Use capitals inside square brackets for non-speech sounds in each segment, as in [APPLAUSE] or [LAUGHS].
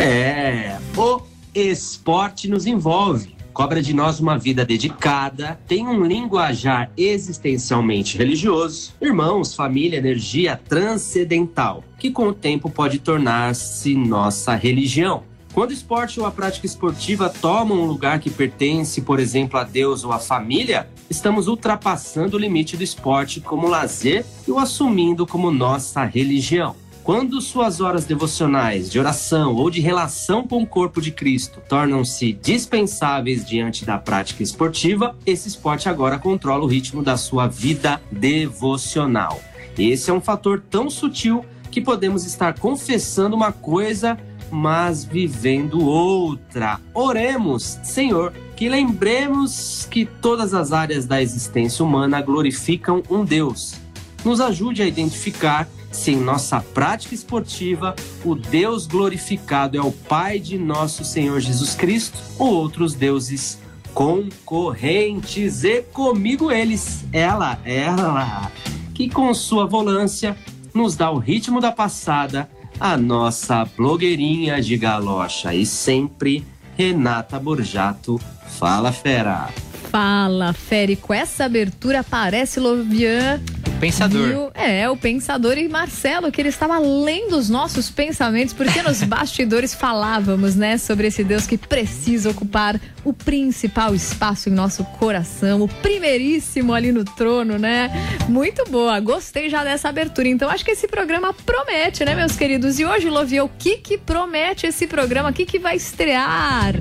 É, o esporte nos envolve. Cobra de nós uma vida dedicada, tem um linguajar existencialmente religioso, irmãos, família, energia transcendental, que com o tempo pode tornar-se nossa religião. Quando o esporte ou a prática esportiva tomam um lugar que pertence, por exemplo, a Deus ou à família, estamos ultrapassando o limite do esporte como lazer e o assumindo como nossa religião. Quando suas horas devocionais, de oração ou de relação com o corpo de Cristo tornam-se dispensáveis diante da prática esportiva, esse esporte agora controla o ritmo da sua vida devocional. Esse é um fator tão sutil que podemos estar confessando uma coisa, mas vivendo outra. Oremos, Senhor, que lembremos que todas as áreas da existência humana glorificam um Deus. Nos ajude a identificar se em nossa prática esportiva o Deus glorificado é o Pai de nosso Senhor Jesus Cristo ou outros deuses concorrentes. E comigo eles, ela, ela, que com sua volância nos dá o ritmo da passada, a nossa blogueirinha de galocha e sempre Renata Borjato. Fala, fera! Fala, Fere, com essa abertura aparece Lovian. Pensador. Viu? É, o pensador e Marcelo, que ele estava lendo os nossos pensamentos, porque nos [LAUGHS] bastidores falávamos, né, sobre esse Deus que precisa ocupar o principal espaço em nosso coração, o primeiríssimo ali no trono, né? Muito boa, gostei já dessa abertura. Então acho que esse programa promete, né, meus queridos? E hoje, Lovia, o que que promete esse programa? O que que vai estrear?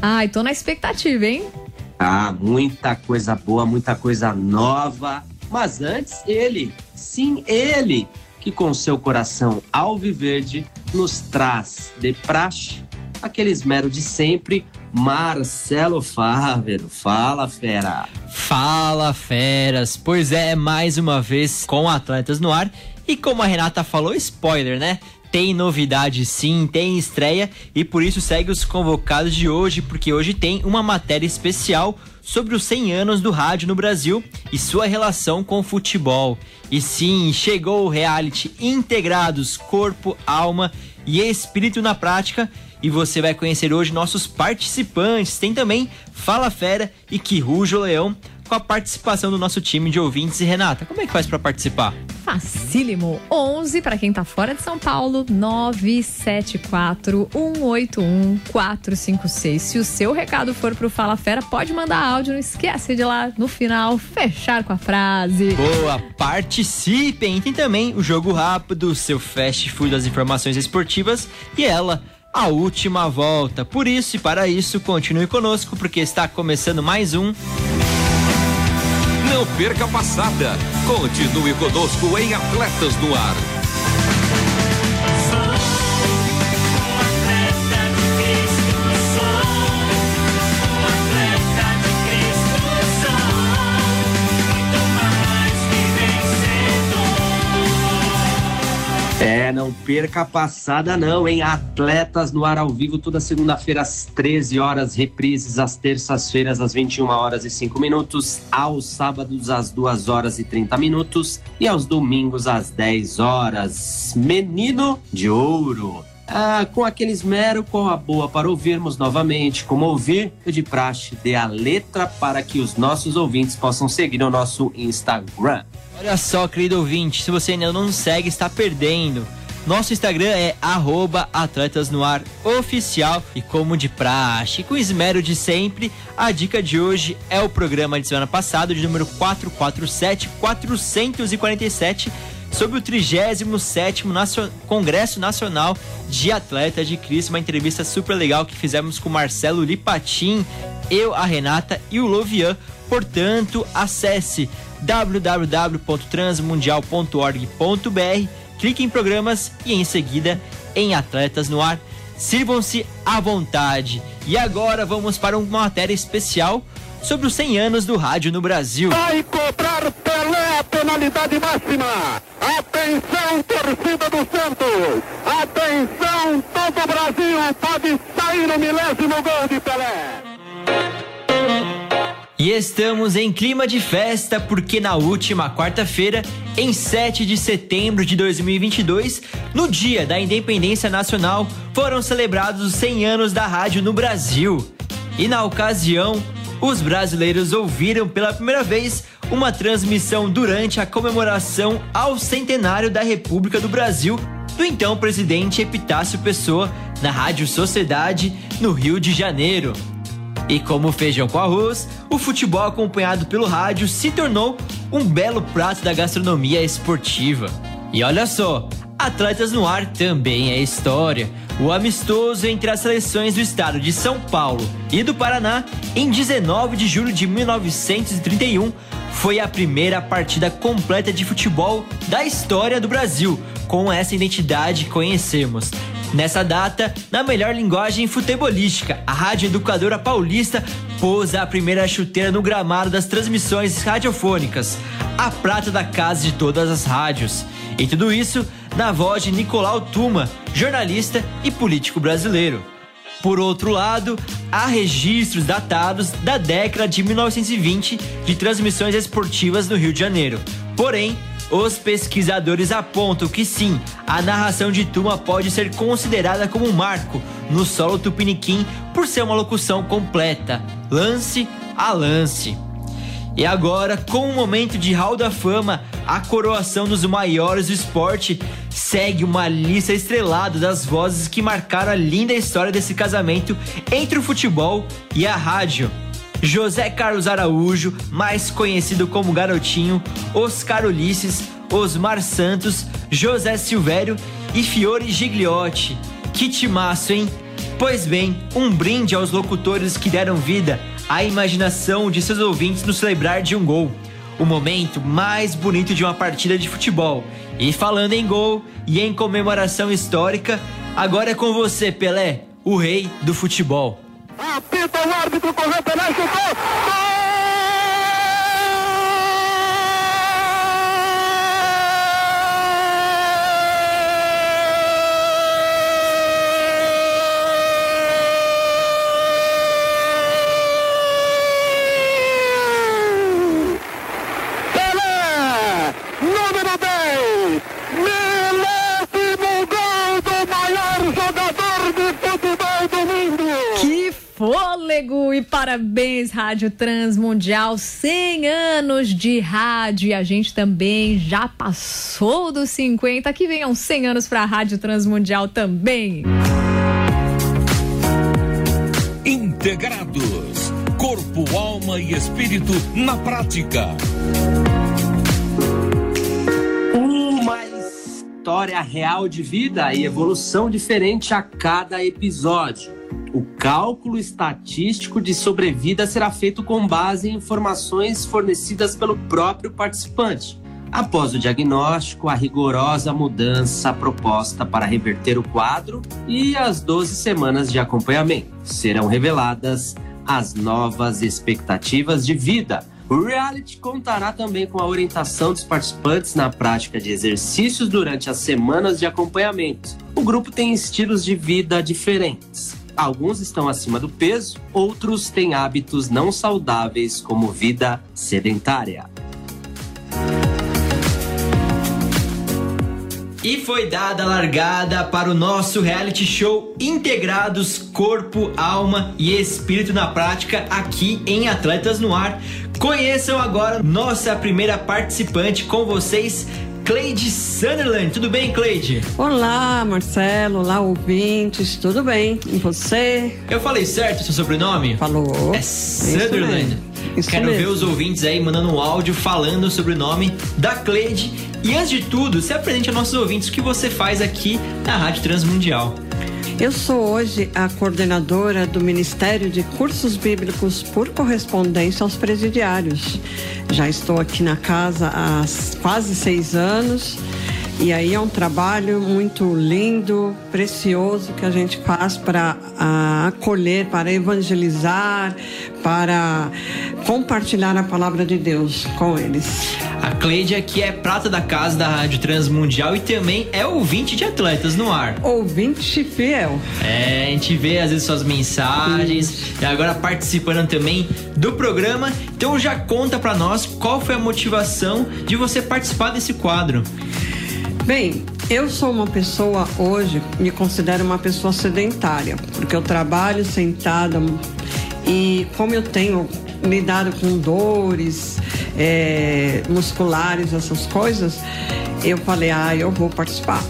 Ai, tô na expectativa, hein? Ah, muita coisa boa, muita coisa nova. Mas antes, ele, sim, ele, que com seu coração alviverde nos traz de praxe aquele esmero de sempre, Marcelo Fávero. Fala, fera. Fala, feras. Pois é, mais uma vez com Atletas no ar. E como a Renata falou, spoiler, né? Tem novidade sim, tem estreia e por isso segue os convocados de hoje, porque hoje tem uma matéria especial sobre os 100 anos do rádio no Brasil e sua relação com o futebol. E sim, chegou o reality Integrados Corpo, Alma e Espírito na Prática. E você vai conhecer hoje nossos participantes. Tem também Fala Fera e Que Ruja o Leão com a participação do nosso time de ouvintes. E Renata, como é que faz para participar? Facílimo. 11 para quem tá fora de São Paulo, 974 181 456. Se o seu recado for pro Fala Fera, pode mandar áudio, não esquece de lá no final fechar com a frase. Boa, participem! Tem também o jogo rápido, o seu fast food das informações esportivas e ela a última volta. Por isso e para isso, continue conosco porque está começando mais um Não perca a passada. Continue conosco em Atletas no Ar. Não perca a passada não, hein? Atletas no ar ao vivo toda segunda-feira às 13 horas, reprises às terças-feiras às 21 horas e 5 minutos, aos sábados às 2 horas e 30 minutos e aos domingos às 10 horas. Menino de ouro. Ah, com aquele esmero, qual a boa para ouvirmos novamente? Como ouvir? Eu de praxe, dê a letra para que os nossos ouvintes possam seguir o nosso Instagram. Olha só, querido ouvinte, se você ainda não segue, está perdendo. Nosso Instagram é arroba Atletas no Ar Oficial e como de praxe, com esmero de sempre, a dica de hoje é o programa de semana passada, de número 447, 447, sobre o 37º Nacio- Congresso Nacional de Atletas de Cristo, uma entrevista super legal que fizemos com o Marcelo Lipatim, eu, a Renata e o Lovian. Portanto, acesse www.transmundial.org.br, clique em programas e em seguida em Atletas no Ar. sirvam-se à vontade. E agora vamos para uma matéria especial sobre os 100 anos do rádio no Brasil. Vai cobrar Pelé a penalidade máxima. Atenção, torcida do Santos. Atenção, todo o Brasil pode sair no milésimo gol de Pelé. Estamos em clima de festa porque na última quarta-feira, em 7 de setembro de 2022, no dia da Independência Nacional, foram celebrados os 100 anos da rádio no Brasil. E na ocasião, os brasileiros ouviram pela primeira vez uma transmissão durante a comemoração ao centenário da República do Brasil do então presidente Epitácio Pessoa na Rádio Sociedade, no Rio de Janeiro. E como feijão com arroz, o futebol acompanhado pelo rádio se tornou um belo prato da gastronomia esportiva. E olha só, Atletas no Ar também é história. O amistoso entre as seleções do estado de São Paulo e do Paraná, em 19 de julho de 1931, foi a primeira partida completa de futebol da história do Brasil, com essa identidade que conhecemos. Nessa data, na melhor linguagem futebolística, a Rádio Educadora Paulista pôs a primeira chuteira no gramado das transmissões radiofônicas, a prata da casa de todas as rádios. E tudo isso na voz de Nicolau Tuma, jornalista e político brasileiro. Por outro lado, há registros datados da década de 1920 de transmissões esportivas no Rio de Janeiro. Porém, os pesquisadores apontam que sim, a narração de Tuma pode ser considerada como um marco no solo tupiniquim por ser uma locução completa, lance a lance. E agora, com o momento de Hall da Fama, a coroação dos maiores do esporte, segue uma lista estrelada das vozes que marcaram a linda história desse casamento entre o futebol e a rádio. José Carlos Araújo, mais conhecido como Garotinho, Oscar Ulisses, Osmar Santos, José Silvério e Fiore Gigliotti. Que timaço, hein? Pois bem, um brinde aos locutores que deram vida à imaginação de seus ouvintes no celebrar de um gol. O momento mais bonito de uma partida de futebol. E falando em gol e em comemoração histórica, agora é com você, Pelé, o rei do futebol. Apita o árbitro, correu, Pelé, chutou. Gol! Parabéns, Rádio Transmundial. 100 anos de rádio e a gente também já passou dos 50. Que venham 100 anos para a Rádio Transmundial também. Integrados. Corpo, alma e espírito na prática. Uma história real de vida e evolução diferente a cada episódio. O cálculo estatístico de sobrevida será feito com base em informações fornecidas pelo próprio participante. Após o diagnóstico, a rigorosa mudança proposta para reverter o quadro e as 12 semanas de acompanhamento. Serão reveladas as novas expectativas de vida. O reality contará também com a orientação dos participantes na prática de exercícios durante as semanas de acompanhamento. O grupo tem estilos de vida diferentes. Alguns estão acima do peso, outros têm hábitos não saudáveis, como vida sedentária. E foi dada a largada para o nosso reality show Integrados Corpo, Alma e Espírito na Prática aqui em Atletas no Ar. Conheçam agora nossa primeira participante com vocês, Cleide Sunderland. Tudo bem, Cleide? Olá, Marcelo. Olá, ouvintes. Tudo bem? E você? Eu falei certo o seu sobrenome? Falou. É Sunderland. Isso Quero mesmo. ver os ouvintes aí mandando um áudio falando sobre o nome da Cleide. E antes de tudo, se apresente aos nossos ouvintes o que você faz aqui na Rádio Transmundial. Eu sou hoje a coordenadora do Ministério de Cursos Bíblicos por correspondência aos presidiários. Já estou aqui na casa há quase seis anos E aí é um trabalho muito lindo, precioso que a gente faz para acolher, para evangelizar, para compartilhar a palavra de Deus com eles. A Cleide aqui é prata da casa da Rádio Transmundial e também é ouvinte de atletas no ar. Ouvinte fiel. É, a gente vê às vezes suas mensagens Isso. e agora participando também do programa. Então já conta para nós qual foi a motivação de você participar desse quadro. Bem, eu sou uma pessoa hoje, me considero uma pessoa sedentária, porque eu trabalho sentada e como eu tenho lidado com dores é, musculares, essas coisas, eu falei, ah, eu vou participar.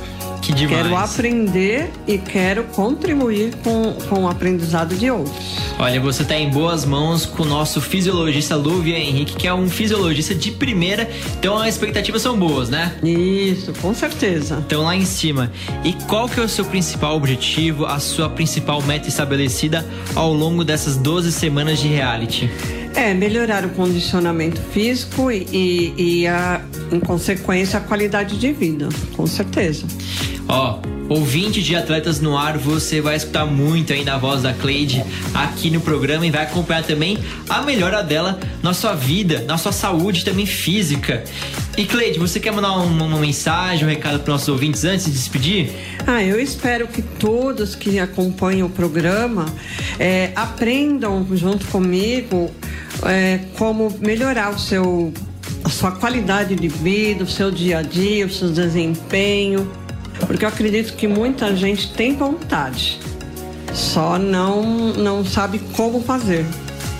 Que demais. Quero aprender e quero contribuir com, com o aprendizado de outros. Olha, você está em boas mãos com o nosso fisiologista Lúvia Henrique, que é um fisiologista de primeira, então as expectativas são boas, né? Isso, com certeza. Então lá em cima. E qual que é o seu principal objetivo, a sua principal meta estabelecida ao longo dessas 12 semanas de reality? É, melhorar o condicionamento físico e, e, e a, em consequência, a qualidade de vida, com certeza. Ó, ouvinte de Atletas no Ar, você vai escutar muito ainda a voz da Cleide aqui no programa e vai acompanhar também a melhora dela na sua vida, na sua saúde também física. E Cleide, você quer mandar uma, uma mensagem, um recado para nossos ouvintes antes de despedir? Ah, eu espero que todos que acompanham o programa é, aprendam junto comigo é, como melhorar o seu, a sua qualidade de vida, o seu dia a dia, o seu desempenho, porque eu acredito que muita gente tem vontade, só não, não sabe como fazer.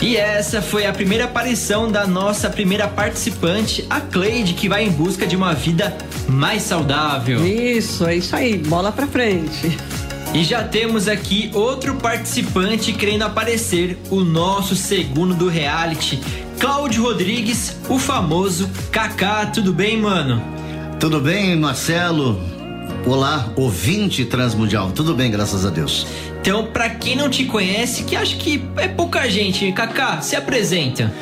E essa foi a primeira aparição da nossa primeira participante, a Cleide, que vai em busca de uma vida mais saudável. Isso, é isso aí, bola pra frente. E já temos aqui outro participante querendo aparecer, o nosso segundo do reality, Cláudio Rodrigues, o famoso Kaká. Tudo bem, mano? Tudo bem, Marcelo? Olá, ouvinte transmundial. Tudo bem, graças a Deus. Então, para quem não te conhece, que acho que é pouca gente, Kaká, se apresenta.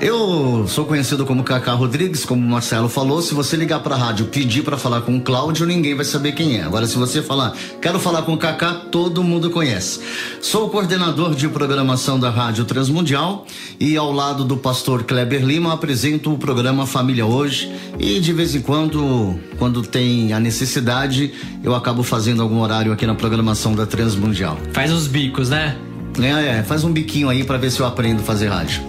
Eu sou conhecido como Cacá Rodrigues, como o Marcelo falou. Se você ligar para a rádio pedir para falar com o Cláudio, ninguém vai saber quem é. Agora, se você falar, quero falar com o Cacá, todo mundo conhece. Sou o coordenador de programação da Rádio Transmundial e, ao lado do pastor Kleber Lima, apresento o programa Família Hoje. E, de vez em quando, quando tem a necessidade, eu acabo fazendo algum horário aqui na programação da Transmundial. Faz os bicos, né? É, é, faz um biquinho aí para ver se eu aprendo a fazer rádio.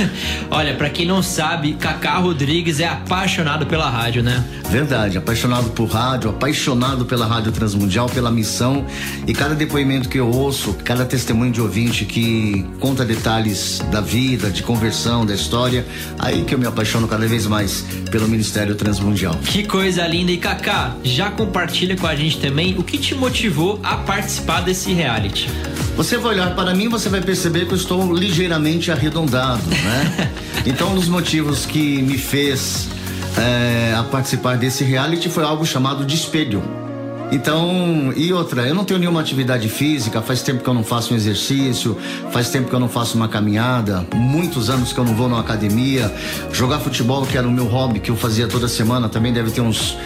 [LAUGHS] Olha, para quem não sabe, Cacá Rodrigues é apaixonado pela rádio, né? Verdade, apaixonado por rádio, apaixonado pela Rádio Transmundial, pela missão. E cada depoimento que eu ouço, cada testemunho de ouvinte que conta detalhes da vida, de conversão, da história, aí que eu me apaixono cada vez mais pelo Ministério Transmundial. Que coisa linda! E Cacá, já compartilha com a gente também o que te motivou a participar desse reality. Você vai olhar para mim, você vai perceber que eu estou ligeiramente arredondado, né? [LAUGHS] então, um dos motivos que me fez é, a participar desse reality foi algo chamado de espelho. Então, e outra, eu não tenho nenhuma atividade física, faz tempo que eu não faço um exercício, faz tempo que eu não faço uma caminhada, muitos anos que eu não vou numa academia. Jogar futebol, que era o meu hobby, que eu fazia toda semana, também deve ter uns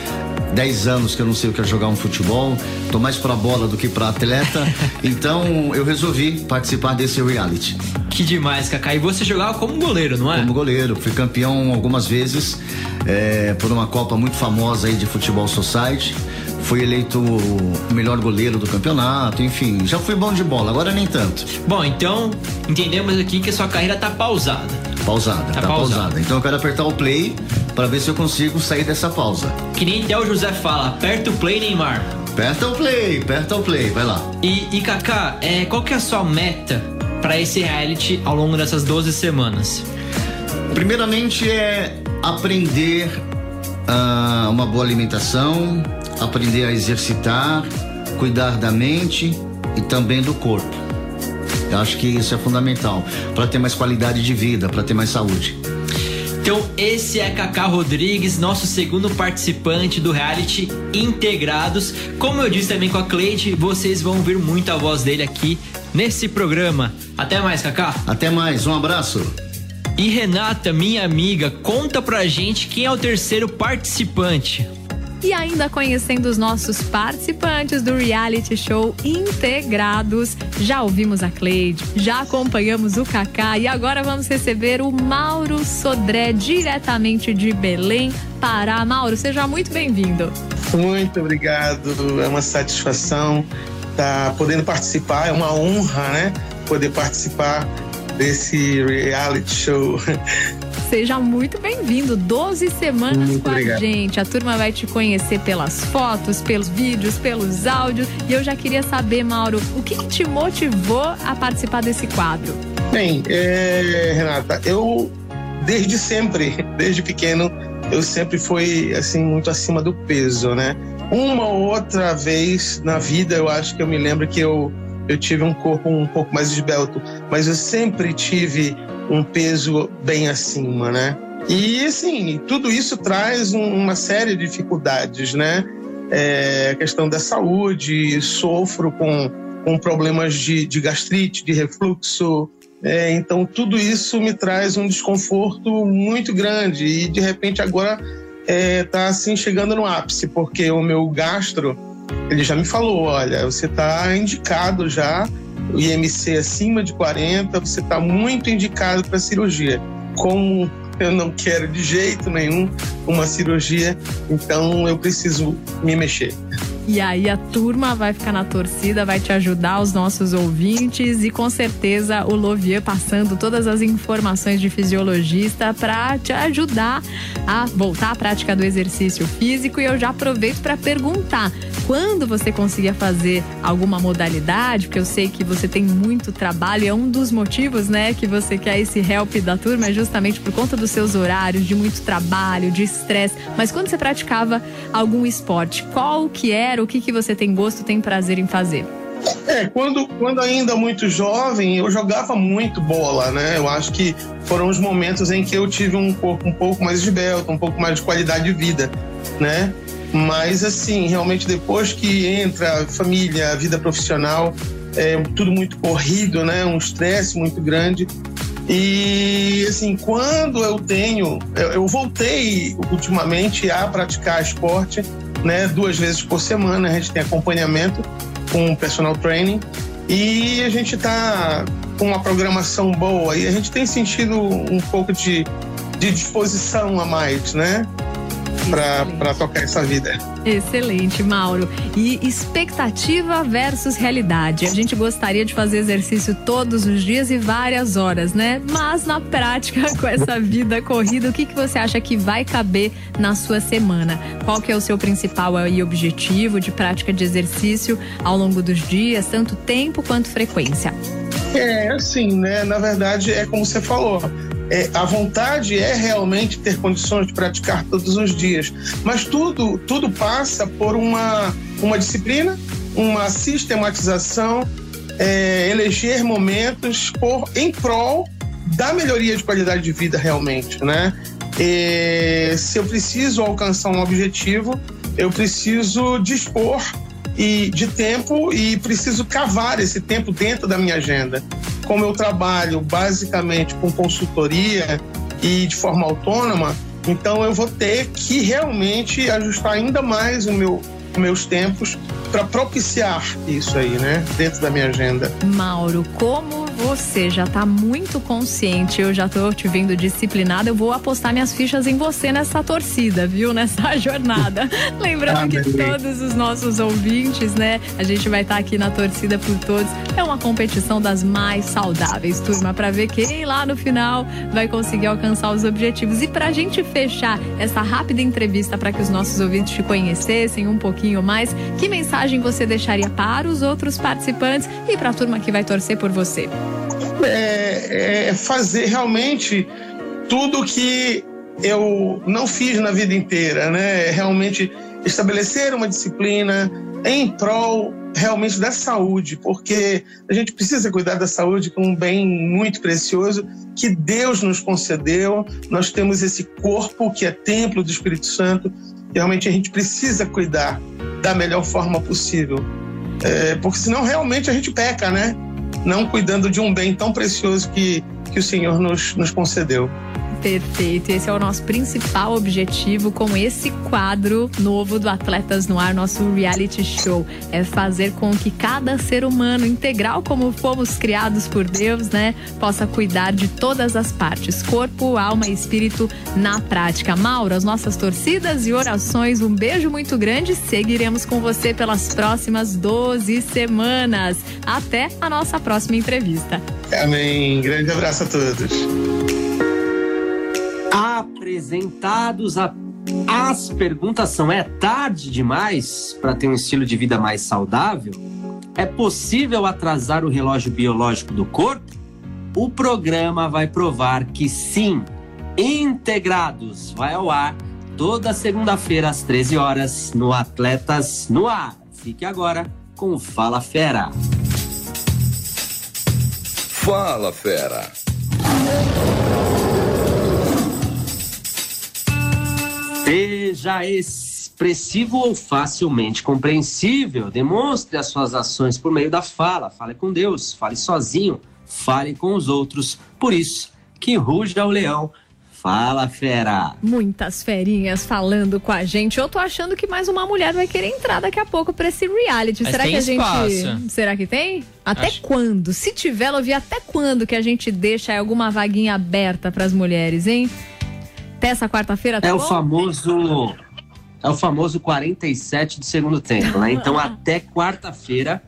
10 anos que eu não sei o que é jogar um futebol, tô mais pra bola do que pra atleta. [LAUGHS] então eu resolvi participar desse reality. Que demais, Kaká. E você jogava como goleiro, não é? Como goleiro. Fui campeão algumas vezes é, por uma Copa muito famosa aí de Futebol Society. Fui eleito o melhor goleiro do campeonato, enfim, já fui bom de bola, agora nem tanto. Bom, então entendemos aqui que a sua carreira tá pausada. Pausada, tá, tá pausada. pausada. Então eu quero apertar o play para ver se eu consigo sair dessa pausa. Que nem até o José fala, aperta o play, Neymar. Aperta o play, aperta o play, vai lá. E, e Kaká, é, qual que é a sua meta para esse reality ao longo dessas 12 semanas? Primeiramente é aprender uh, uma boa alimentação, aprender a exercitar, cuidar da mente e também do corpo. Eu acho que isso é fundamental para ter mais qualidade de vida, para ter mais saúde. Então, esse é Kaká Rodrigues, nosso segundo participante do reality Integrados. Como eu disse também com a Cleide, vocês vão ouvir muito a voz dele aqui nesse programa. Até mais, Kaká. Até mais, um abraço. E Renata, minha amiga, conta pra gente quem é o terceiro participante. E ainda conhecendo os nossos participantes do reality show integrados. Já ouvimos a Cleide, já acompanhamos o Kaká e agora vamos receber o Mauro Sodré, diretamente de Belém, Pará. Mauro, seja muito bem-vindo. Muito obrigado, é uma satisfação estar tá podendo participar, é uma honra, né? Poder participar desse reality show. Seja muito bem-vindo. 12 semanas muito com obrigado. a gente. A turma vai te conhecer pelas fotos, pelos vídeos, pelos áudios. E eu já queria saber, Mauro, o que, que te motivou a participar desse quadro? Bem, é, Renata, eu desde sempre, [LAUGHS] desde pequeno, eu sempre fui assim muito acima do peso, né? Uma ou outra vez na vida, eu acho que eu me lembro que eu eu tive um corpo um pouco mais esbelto, mas eu sempre tive um peso bem acima, né? E assim, tudo isso traz um, uma série de dificuldades, né? É, a questão da saúde, sofro com, com problemas de, de gastrite, de refluxo. É, então, tudo isso me traz um desconforto muito grande. E de repente, agora está é, tá, assim chegando no ápice, porque o meu gastro ele já me falou: olha, você está indicado já, o IMC acima de 40, você está muito indicado para cirurgia. Como eu não quero de jeito nenhum uma cirurgia, então eu preciso me mexer. E aí a turma vai ficar na torcida, vai te ajudar, os nossos ouvintes, e com certeza o Lovier passando todas as informações de fisiologista para te ajudar a voltar à prática do exercício físico. E eu já aproveito para perguntar: quando você conseguia fazer alguma modalidade, porque eu sei que você tem muito trabalho, é um dos motivos, né, que você quer esse help da turma, é justamente por conta dos seus horários, de muito trabalho, de estresse. Mas quando você praticava algum esporte, qual que era? o que, que você tem gosto, tem prazer em fazer? É, quando, quando ainda muito jovem, eu jogava muito bola, né? Eu acho que foram os momentos em que eu tive um corpo um pouco mais esbelto, um pouco mais de qualidade de vida, né? Mas, assim, realmente depois que entra a família, a vida profissional, é tudo muito corrido, né? Um estresse muito grande. E, assim, quando eu tenho... Eu, eu voltei ultimamente a praticar esporte, né, duas vezes por semana. A gente tem acompanhamento com personal training e a gente está com uma programação boa e a gente tem sentido um pouco de, de disposição a mais, né? Para tocar essa vida. Excelente, Mauro. E expectativa versus realidade. A gente gostaria de fazer exercício todos os dias e várias horas, né? Mas na prática, [LAUGHS] com essa vida corrida, o que, que você acha que vai caber na sua semana? Qual que é o seu principal objetivo de prática de exercício ao longo dos dias, tanto tempo quanto frequência? É, assim, né? Na verdade, é como você falou é, a vontade é realmente ter condições de praticar todos os dias, mas tudo, tudo passa por uma, uma disciplina, uma sistematização, é, eleger momentos por, em prol da melhoria de qualidade de vida realmente, né? E, se eu preciso alcançar um objetivo, eu preciso dispor e de tempo e preciso cavar esse tempo dentro da minha agenda. Como eu trabalho basicamente com consultoria e de forma autônoma, então eu vou ter que realmente ajustar ainda mais o meu meus tempos para propiciar isso aí, né, dentro da minha agenda. Mauro, como você já está muito consciente, eu já estou te vendo disciplinada, eu vou apostar minhas fichas em você nessa torcida, viu? Nessa [LAUGHS] jornada. Lembrando ah, que todos os nossos ouvintes, né? A gente vai estar tá aqui na torcida por todos. É uma competição das mais saudáveis, turma, para ver quem lá no final vai conseguir alcançar os objetivos. E para a gente fechar essa rápida entrevista para que os nossos ouvintes te conhecessem um pouquinho mais, que mensagem você deixaria para os outros participantes e para a turma que vai torcer por você? É, é fazer realmente tudo que eu não fiz na vida inteira, né? É realmente estabelecer uma disciplina em prol realmente da saúde, porque a gente precisa cuidar da saúde como um bem muito precioso que Deus nos concedeu. Nós temos esse corpo que é templo do Espírito Santo e realmente a gente precisa cuidar da melhor forma possível, é, porque senão realmente a gente peca, né? Não cuidando de um bem tão precioso que, que o Senhor nos, nos concedeu. Perfeito. Esse é o nosso principal objetivo com esse quadro novo do Atletas no Ar, nosso reality show. É fazer com que cada ser humano integral, como fomos criados por Deus, né, possa cuidar de todas as partes, corpo, alma e espírito na prática. Mauro, as nossas torcidas e orações, um beijo muito grande. Seguiremos com você pelas próximas 12 semanas. Até a nossa próxima entrevista. Amém. Grande abraço a todos. Apresentados a as perguntas são: é tarde demais para ter um estilo de vida mais saudável? É possível atrasar o relógio biológico do corpo? O programa vai provar que sim. Integrados vai ao ar toda segunda-feira às 13 horas no Atletas no Ar. Fique agora com Fala Fera. Fala, fera. Seja expressivo ou facilmente compreensível, demonstre as suas ações por meio da fala. Fale com Deus, fale sozinho, fale com os outros. Por isso que ruja o leão. Fala, fera! Muitas ferinhas falando com a gente. Eu tô achando que mais uma mulher vai querer entrar daqui a pouco pra esse reality. Mas Será tem que a gente. espaço. Será que tem? Até Acho- quando? Se tiver, ela ouvir até quando que a gente deixa aí alguma vaguinha aberta pras mulheres, hein? Até essa quarta-feira, tá É o bom? famoso. É o famoso 47 do segundo tempo, né? Então, até quarta-feira,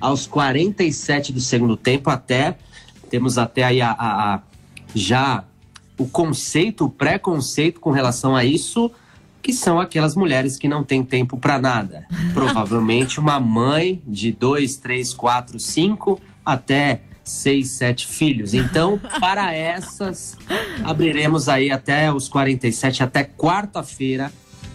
aos 47 do segundo tempo, até. Temos até aí a, a- a- já o conceito, o preconceito com relação a isso, que são aquelas mulheres que não têm tempo para nada. [LAUGHS] Provavelmente uma mãe de dois, três, quatro, cinco, até seis, sete filhos. Então, [LAUGHS] para essas, abriremos aí até os 47, até quarta-feira,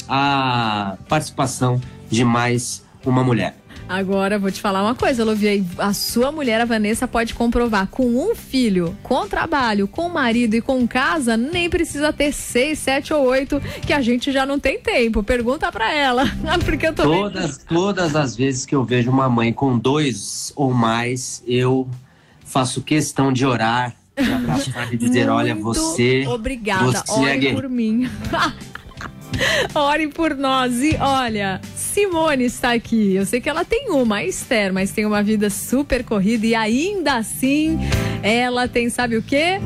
a participação de mais uma mulher. Agora vou te falar uma coisa, Loviei. A sua mulher, a Vanessa, pode comprovar com um filho, com trabalho, com marido e com casa, nem precisa ter seis, sete ou oito, que a gente já não tem tempo. Pergunta pra ela. [LAUGHS] Porque eu tô Todas, todas as vezes que eu vejo uma mãe com dois ou mais, eu faço questão de orar, de abraçar e dizer: olha, você. Obrigada. você é Ore guerreiro." por mim. [LAUGHS] Ore por nós. E olha, Simone está aqui. Eu sei que ela tem uma, a Esther, mas tem uma vida super corrida e ainda assim ela tem, sabe o quê?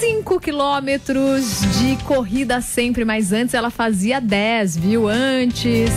5 quilômetros de corrida sempre, mas antes ela fazia 10, viu? Antes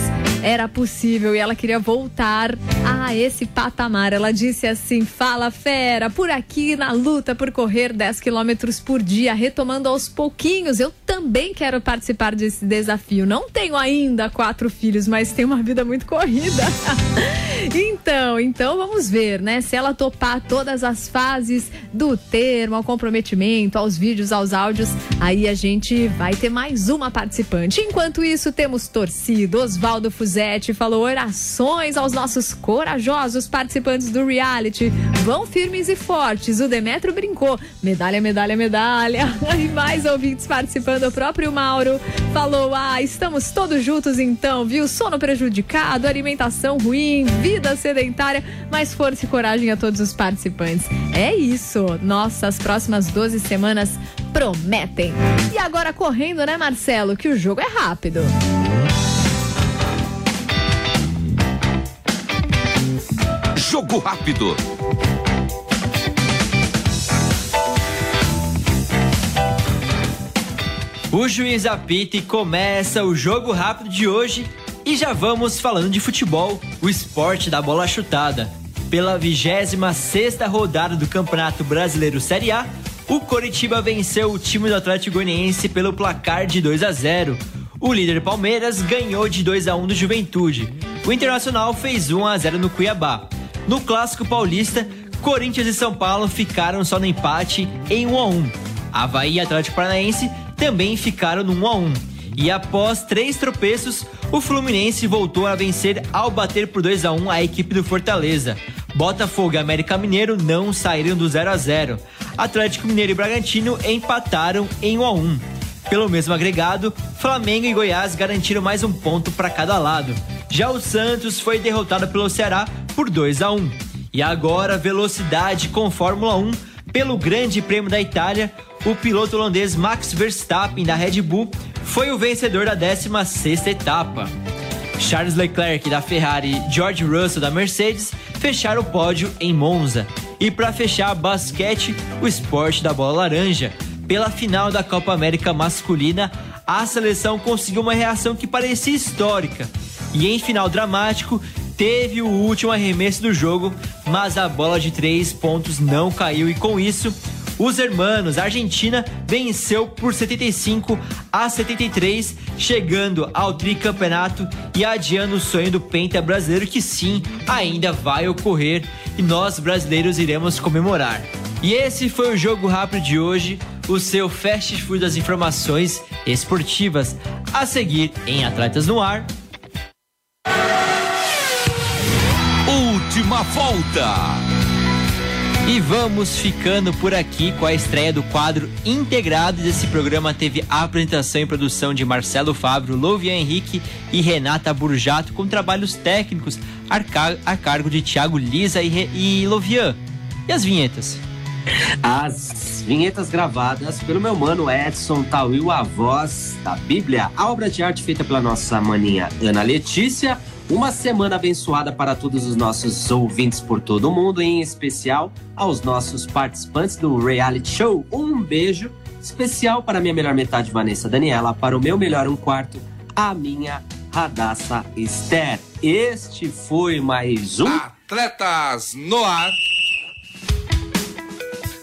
era possível e ela queria voltar a esse patamar. Ela disse assim: Fala fera, por aqui na luta por correr 10 quilômetros por dia, retomando aos pouquinhos. Eu também quero participar desse desafio. Não tenho ainda quatro filhos, mas tenho uma vida muito corrida. [LAUGHS] Então, então vamos ver, né? Se ela topar todas as fases do termo, ao comprometimento, aos vídeos, aos áudios, aí a gente vai ter mais uma participante. Enquanto isso, temos torcido. Oswaldo Fuzetti falou orações aos nossos corajosos participantes do reality. Vão firmes e fortes. O Demetrio brincou. Medalha, medalha, medalha. [LAUGHS] E mais ouvintes participando. O próprio Mauro falou: Ah, estamos todos juntos então, viu? Sono prejudicado, alimentação ruim, vida sedentária, mas força e coragem a todos os participantes. É isso. Nossas próximas 12 semanas prometem. E agora correndo, né, Marcelo? Que o jogo é rápido. Jogo rápido. O juiz apita e começa o jogo rápido de hoje e já vamos falando de futebol, o esporte da bola chutada. Pela 26ª rodada do Campeonato Brasileiro Série A, o Coritiba venceu o time do Atlético Goianiense pelo placar de 2 a 0. O líder Palmeiras ganhou de 2 a 1 do Juventude. O Internacional fez 1 a 0 no Cuiabá. No Clássico Paulista, Corinthians e São Paulo ficaram só no empate em 1 a 1. Havaí e Atlético Paranaense também ficaram no 1 a 1. E após três tropeços, o Fluminense voltou a vencer ao bater por 2 a 1 a equipe do Fortaleza. Botafogo e América Mineiro não saíram do 0 a 0. Atlético Mineiro e Bragantino empataram em 1 a 1. Pelo mesmo agregado, Flamengo e Goiás garantiram mais um ponto para cada lado. Já o Santos foi derrotado pelo Ceará por 2 a 1. E agora, velocidade com Fórmula 1 pelo Grande Prêmio da Itália, o piloto holandês Max Verstappen da Red Bull foi o vencedor da 16ª etapa. Charles Leclerc da Ferrari e George Russell da Mercedes fecharam o pódio em Monza. E para fechar basquete, o esporte da bola laranja. Pela final da Copa América masculina, a seleção conseguiu uma reação que parecia histórica. E em final dramático, teve o último arremesso do jogo, mas a bola de três pontos não caiu e com isso os hermanos, a Argentina venceu por 75 a 73, chegando ao tricampeonato e adiando o sonho do Penta brasileiro que sim, ainda vai ocorrer e nós brasileiros iremos comemorar. E esse foi o jogo rápido de hoje, o seu fast food das informações esportivas. A seguir em Atletas no Ar. Última volta. E vamos ficando por aqui com a estreia do quadro integrado desse programa. Teve a apresentação e produção de Marcelo Fábio, Louvian Henrique e Renata Burjato, com trabalhos técnicos a, car a cargo de Thiago Lisa e, e Louvian. E as vinhetas? As vinhetas gravadas pelo meu mano Edson Tawil, a voz da Bíblia, a obra de arte feita pela nossa maninha Ana Letícia. Uma semana abençoada para todos os nossos ouvintes por todo o mundo, em especial aos nossos participantes do reality show. Um beijo especial para minha melhor metade, Vanessa Daniela, para o meu melhor um quarto, a minha Radassa Esther. Este foi mais um Atletas no Ar.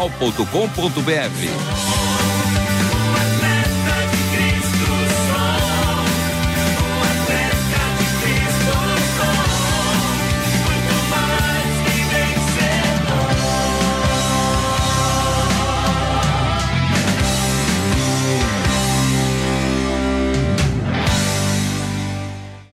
jornal.com.br.